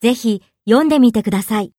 ぜひ読んでみてください。